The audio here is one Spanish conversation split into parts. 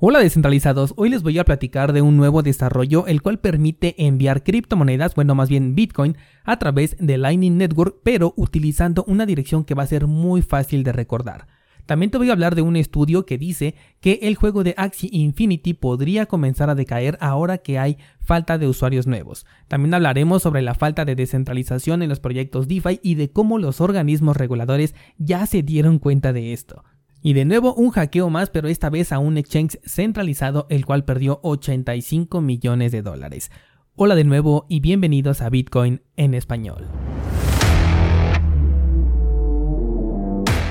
Hola descentralizados, hoy les voy a platicar de un nuevo desarrollo el cual permite enviar criptomonedas, bueno más bien Bitcoin, a través de Lightning Network, pero utilizando una dirección que va a ser muy fácil de recordar. También te voy a hablar de un estudio que dice que el juego de Axie Infinity podría comenzar a decaer ahora que hay falta de usuarios nuevos. También hablaremos sobre la falta de descentralización en los proyectos DeFi y de cómo los organismos reguladores ya se dieron cuenta de esto. Y de nuevo un hackeo más, pero esta vez a un exchange centralizado, el cual perdió 85 millones de dólares. Hola de nuevo y bienvenidos a Bitcoin en español.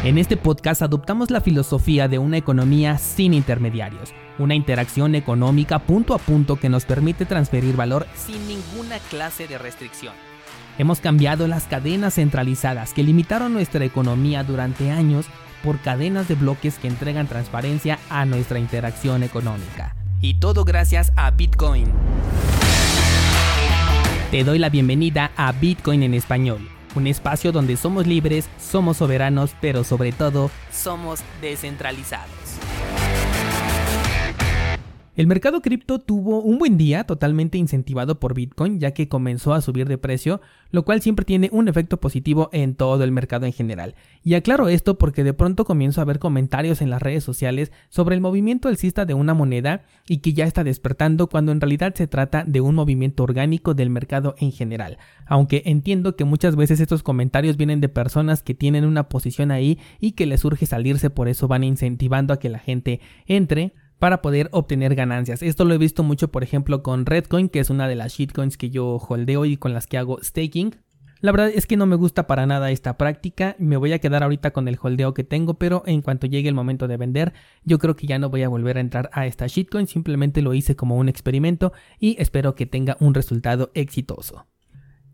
En este podcast adoptamos la filosofía de una economía sin intermediarios, una interacción económica punto a punto que nos permite transferir valor sin ninguna clase de restricción. Hemos cambiado las cadenas centralizadas que limitaron nuestra economía durante años por cadenas de bloques que entregan transparencia a nuestra interacción económica. Y todo gracias a Bitcoin. Te doy la bienvenida a Bitcoin en español, un espacio donde somos libres, somos soberanos, pero sobre todo somos descentralizados. El mercado cripto tuvo un buen día totalmente incentivado por Bitcoin ya que comenzó a subir de precio, lo cual siempre tiene un efecto positivo en todo el mercado en general. Y aclaro esto porque de pronto comienzo a ver comentarios en las redes sociales sobre el movimiento alcista de una moneda y que ya está despertando cuando en realidad se trata de un movimiento orgánico del mercado en general. Aunque entiendo que muchas veces estos comentarios vienen de personas que tienen una posición ahí y que les surge salirse, por eso van incentivando a que la gente entre para poder obtener ganancias. Esto lo he visto mucho, por ejemplo, con Redcoin, que es una de las shitcoins que yo holdeo y con las que hago staking. La verdad es que no me gusta para nada esta práctica, me voy a quedar ahorita con el holdeo que tengo, pero en cuanto llegue el momento de vender, yo creo que ya no voy a volver a entrar a esta shitcoin, simplemente lo hice como un experimento y espero que tenga un resultado exitoso.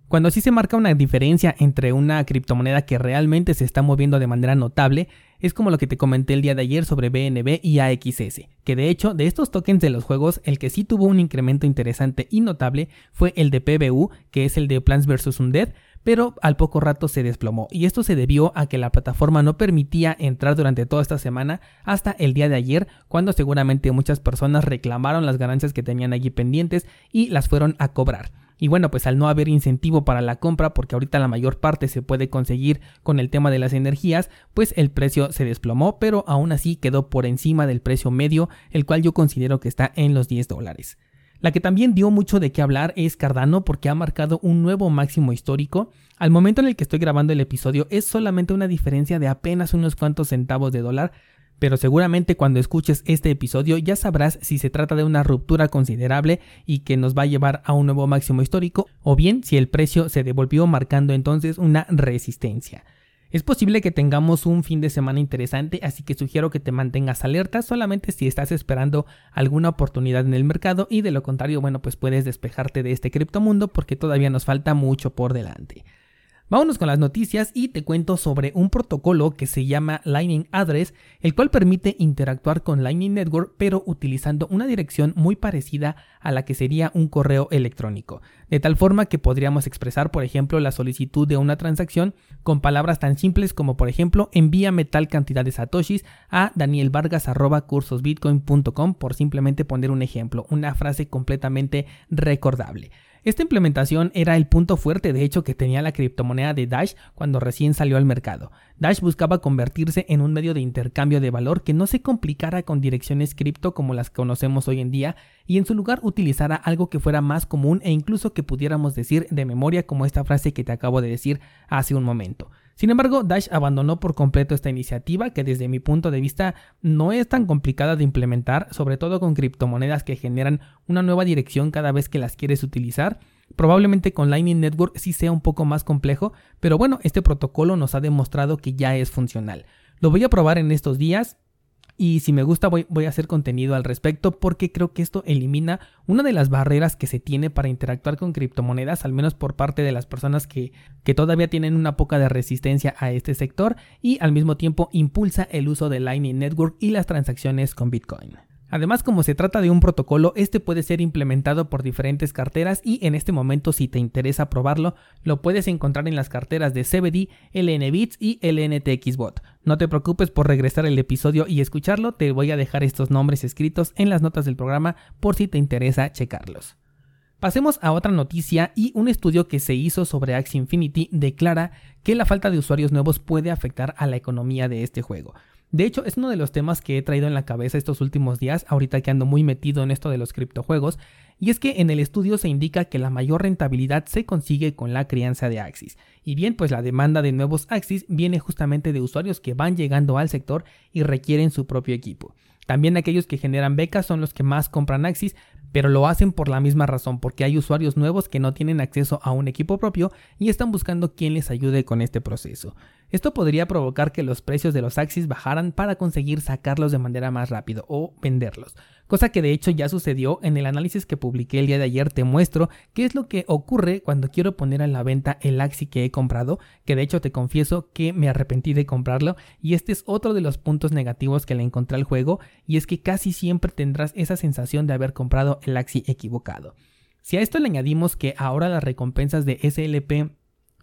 Cuando sí se marca una diferencia entre una criptomoneda que realmente se está moviendo de manera notable, es como lo que te comenté el día de ayer sobre BNB y AXS, que de hecho de estos tokens de los juegos el que sí tuvo un incremento interesante y notable fue el de PBU, que es el de Plants vs Undead, pero al poco rato se desplomó y esto se debió a que la plataforma no permitía entrar durante toda esta semana hasta el día de ayer cuando seguramente muchas personas reclamaron las ganancias que tenían allí pendientes y las fueron a cobrar. Y bueno, pues al no haber incentivo para la compra, porque ahorita la mayor parte se puede conseguir con el tema de las energías, pues el precio se desplomó, pero aún así quedó por encima del precio medio, el cual yo considero que está en los 10 dólares. La que también dio mucho de qué hablar es Cardano porque ha marcado un nuevo máximo histórico. Al momento en el que estoy grabando el episodio es solamente una diferencia de apenas unos cuantos centavos de dólar, pero seguramente cuando escuches este episodio ya sabrás si se trata de una ruptura considerable y que nos va a llevar a un nuevo máximo histórico o bien si el precio se devolvió marcando entonces una resistencia. Es posible que tengamos un fin de semana interesante, así que sugiero que te mantengas alerta solamente si estás esperando alguna oportunidad en el mercado y de lo contrario, bueno, pues puedes despejarte de este criptomundo porque todavía nos falta mucho por delante. Vámonos con las noticias y te cuento sobre un protocolo que se llama Lightning Address, el cual permite interactuar con Lightning Network pero utilizando una dirección muy parecida a la que sería un correo electrónico, de tal forma que podríamos expresar, por ejemplo, la solicitud de una transacción con palabras tan simples como, por ejemplo, envíame tal cantidad de satoshis a danielvargas.cursosbitcoin.com por simplemente poner un ejemplo, una frase completamente recordable. Esta implementación era el punto fuerte de hecho que tenía la criptomoneda de Dash cuando recién salió al mercado. Dash buscaba convertirse en un medio de intercambio de valor que no se complicara con direcciones cripto como las conocemos hoy en día y en su lugar utilizara algo que fuera más común e incluso que pudiéramos decir de memoria como esta frase que te acabo de decir hace un momento. Sin embargo, Dash abandonó por completo esta iniciativa que desde mi punto de vista no es tan complicada de implementar, sobre todo con criptomonedas que generan una nueva dirección cada vez que las quieres utilizar. Probablemente con Lightning Network sí sea un poco más complejo, pero bueno, este protocolo nos ha demostrado que ya es funcional. Lo voy a probar en estos días, y si me gusta voy, a hacer contenido al respecto porque creo que esto elimina una de las barreras que se tiene para interactuar con criptomonedas, al menos por parte de las personas que, que todavía tienen una poca de resistencia a este sector y al mismo tiempo impulsa el uso de Lightning Network y las transacciones con Bitcoin. Además, como se trata de un protocolo, este puede ser implementado por diferentes carteras y en este momento si te interesa probarlo, lo puedes encontrar en las carteras de CBD, LNBits y LNTXBot. No te preocupes por regresar el episodio y escucharlo, te voy a dejar estos nombres escritos en las notas del programa por si te interesa checarlos. Pasemos a otra noticia y un estudio que se hizo sobre Axie Infinity declara que la falta de usuarios nuevos puede afectar a la economía de este juego. De hecho, es uno de los temas que he traído en la cabeza estos últimos días, ahorita que ando muy metido en esto de los criptojuegos, y es que en el estudio se indica que la mayor rentabilidad se consigue con la crianza de Axis. Y bien, pues la demanda de nuevos Axis viene justamente de usuarios que van llegando al sector y requieren su propio equipo. También aquellos que generan becas son los que más compran Axis, pero lo hacen por la misma razón, porque hay usuarios nuevos que no tienen acceso a un equipo propio y están buscando quien les ayude con este proceso. Esto podría provocar que los precios de los Axis bajaran para conseguir sacarlos de manera más rápido o venderlos, cosa que de hecho ya sucedió en el análisis que publiqué el día de ayer te muestro qué es lo que ocurre cuando quiero poner a la venta el Axi que he comprado, que de hecho te confieso que me arrepentí de comprarlo y este es otro de los puntos negativos que le encontré al juego y es que casi siempre tendrás esa sensación de haber comprado el Axi equivocado. Si a esto le añadimos que ahora las recompensas de SLP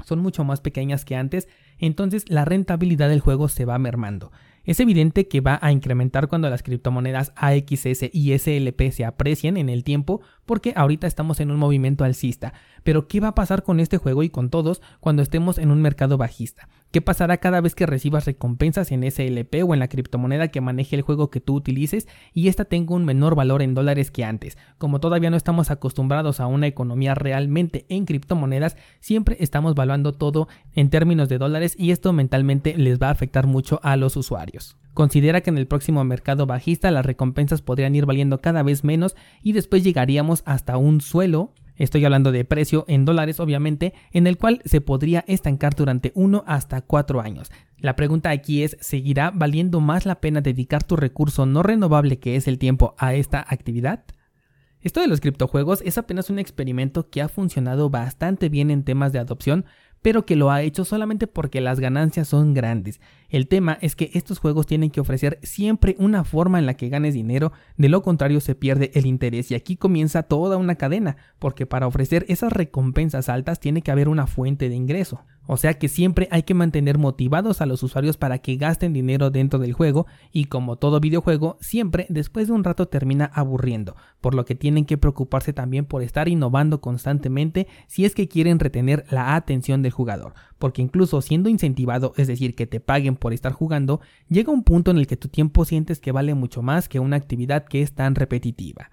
son mucho más pequeñas que antes, entonces la rentabilidad del juego se va mermando. Es evidente que va a incrementar cuando las criptomonedas AXS y SLP se aprecien en el tiempo porque ahorita estamos en un movimiento alcista. Pero ¿qué va a pasar con este juego y con todos cuando estemos en un mercado bajista? ¿Qué pasará cada vez que recibas recompensas en SLP o en la criptomoneda que maneje el juego que tú utilices y esta tenga un menor valor en dólares que antes? Como todavía no estamos acostumbrados a una economía realmente en criptomonedas, siempre estamos valuando todo en términos de dólares y esto mentalmente les va a afectar mucho a los usuarios. Considera que en el próximo mercado bajista las recompensas podrían ir valiendo cada vez menos y después llegaríamos hasta un suelo Estoy hablando de precio en dólares, obviamente, en el cual se podría estancar durante 1 hasta 4 años. La pregunta aquí es, ¿seguirá valiendo más la pena dedicar tu recurso no renovable que es el tiempo a esta actividad? Esto de los criptojuegos es apenas un experimento que ha funcionado bastante bien en temas de adopción, pero que lo ha hecho solamente porque las ganancias son grandes. El tema es que estos juegos tienen que ofrecer siempre una forma en la que ganes dinero, de lo contrario se pierde el interés y aquí comienza toda una cadena, porque para ofrecer esas recompensas altas tiene que haber una fuente de ingreso. O sea que siempre hay que mantener motivados a los usuarios para que gasten dinero dentro del juego y como todo videojuego, siempre después de un rato termina aburriendo, por lo que tienen que preocuparse también por estar innovando constantemente si es que quieren retener la atención del jugador, porque incluso siendo incentivado, es decir, que te paguen por estar jugando, llega un punto en el que tu tiempo sientes que vale mucho más que una actividad que es tan repetitiva.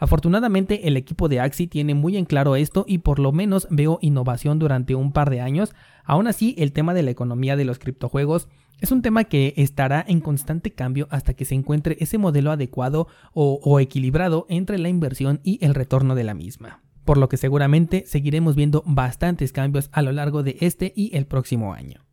Afortunadamente el equipo de Axi tiene muy en claro esto y por lo menos veo innovación durante un par de años. Aún así, el tema de la economía de los criptojuegos es un tema que estará en constante cambio hasta que se encuentre ese modelo adecuado o, o equilibrado entre la inversión y el retorno de la misma. Por lo que seguramente seguiremos viendo bastantes cambios a lo largo de este y el próximo año.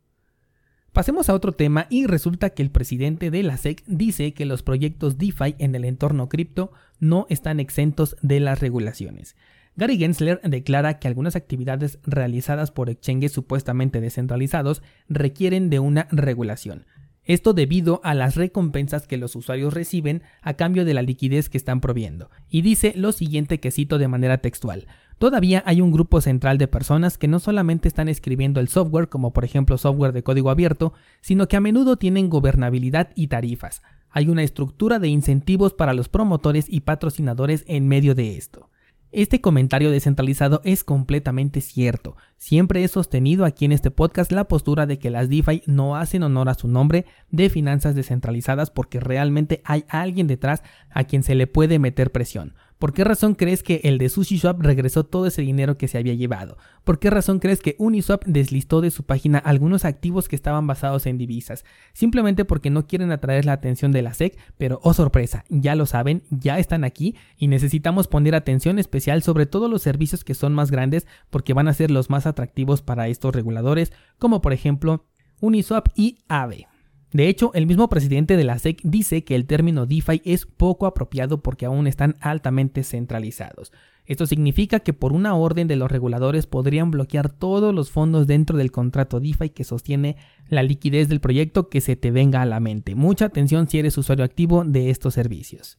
Pasemos a otro tema y resulta que el presidente de la SEC dice que los proyectos DeFi en el entorno cripto no están exentos de las regulaciones. Gary Gensler declara que algunas actividades realizadas por exchanges supuestamente descentralizados requieren de una regulación. Esto debido a las recompensas que los usuarios reciben a cambio de la liquidez que están proviendo. Y dice lo siguiente que cito de manera textual. Todavía hay un grupo central de personas que no solamente están escribiendo el software, como por ejemplo software de código abierto, sino que a menudo tienen gobernabilidad y tarifas. Hay una estructura de incentivos para los promotores y patrocinadores en medio de esto. Este comentario descentralizado es completamente cierto. Siempre he sostenido aquí en este podcast la postura de que las DeFi no hacen honor a su nombre de finanzas descentralizadas porque realmente hay alguien detrás a quien se le puede meter presión. ¿Por qué razón crees que el de SushiSwap regresó todo ese dinero que se había llevado? ¿Por qué razón crees que Uniswap deslistó de su página algunos activos que estaban basados en divisas? Simplemente porque no quieren atraer la atención de la SEC, pero oh sorpresa, ya lo saben, ya están aquí y necesitamos poner atención especial sobre todos los servicios que son más grandes porque van a ser los más atractivos para estos reguladores, como por ejemplo Uniswap y Aave. De hecho, el mismo presidente de la SEC dice que el término DeFi es poco apropiado porque aún están altamente centralizados. Esto significa que por una orden de los reguladores podrían bloquear todos los fondos dentro del contrato DeFi que sostiene la liquidez del proyecto que se te venga a la mente. Mucha atención si eres usuario activo de estos servicios.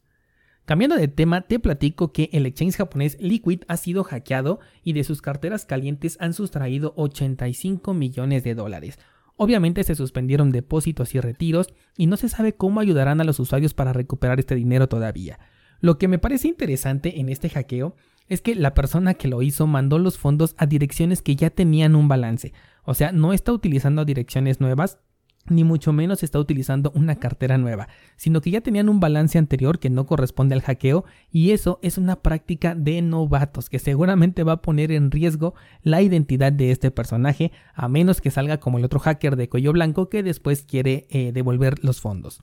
Cambiando de tema, te platico que el exchange japonés Liquid ha sido hackeado y de sus carteras calientes han sustraído 85 millones de dólares. Obviamente se suspendieron depósitos y retiros y no se sabe cómo ayudarán a los usuarios para recuperar este dinero todavía. Lo que me parece interesante en este hackeo es que la persona que lo hizo mandó los fondos a direcciones que ya tenían un balance, o sea, no está utilizando direcciones nuevas, ni mucho menos está utilizando una cartera nueva, sino que ya tenían un balance anterior que no corresponde al hackeo y eso es una práctica de novatos que seguramente va a poner en riesgo la identidad de este personaje a menos que salga como el otro hacker de cuello blanco que después quiere eh, devolver los fondos.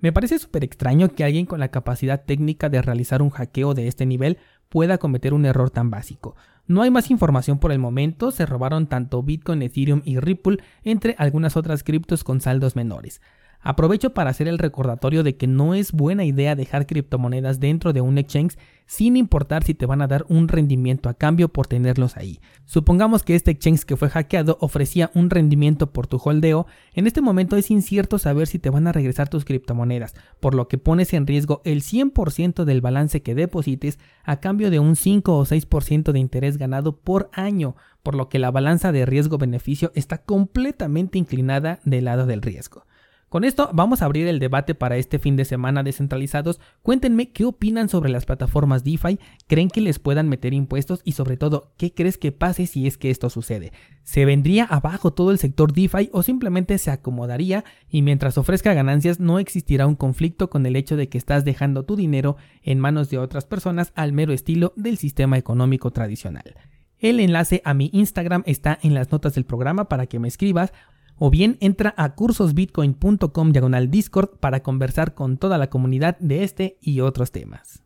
Me parece súper extraño que alguien con la capacidad técnica de realizar un hackeo de este nivel pueda cometer un error tan básico. No hay más información por el momento, se robaron tanto Bitcoin, Ethereum y Ripple, entre algunas otras criptos con saldos menores. Aprovecho para hacer el recordatorio de que no es buena idea dejar criptomonedas dentro de un exchange sin importar si te van a dar un rendimiento a cambio por tenerlos ahí. Supongamos que este exchange que fue hackeado ofrecía un rendimiento por tu holdeo, en este momento es incierto saber si te van a regresar tus criptomonedas, por lo que pones en riesgo el 100% del balance que deposites a cambio de un 5 o 6% de interés ganado por año, por lo que la balanza de riesgo-beneficio está completamente inclinada del lado del riesgo. Con esto vamos a abrir el debate para este fin de semana descentralizados. Cuéntenme qué opinan sobre las plataformas DeFi, creen que les puedan meter impuestos y sobre todo, ¿qué crees que pase si es que esto sucede? ¿Se vendría abajo todo el sector DeFi o simplemente se acomodaría y mientras ofrezca ganancias no existirá un conflicto con el hecho de que estás dejando tu dinero en manos de otras personas al mero estilo del sistema económico tradicional? El enlace a mi Instagram está en las notas del programa para que me escribas o bien entra a cursosbitcoin.com diagonal Discord para conversar con toda la comunidad de este y otros temas.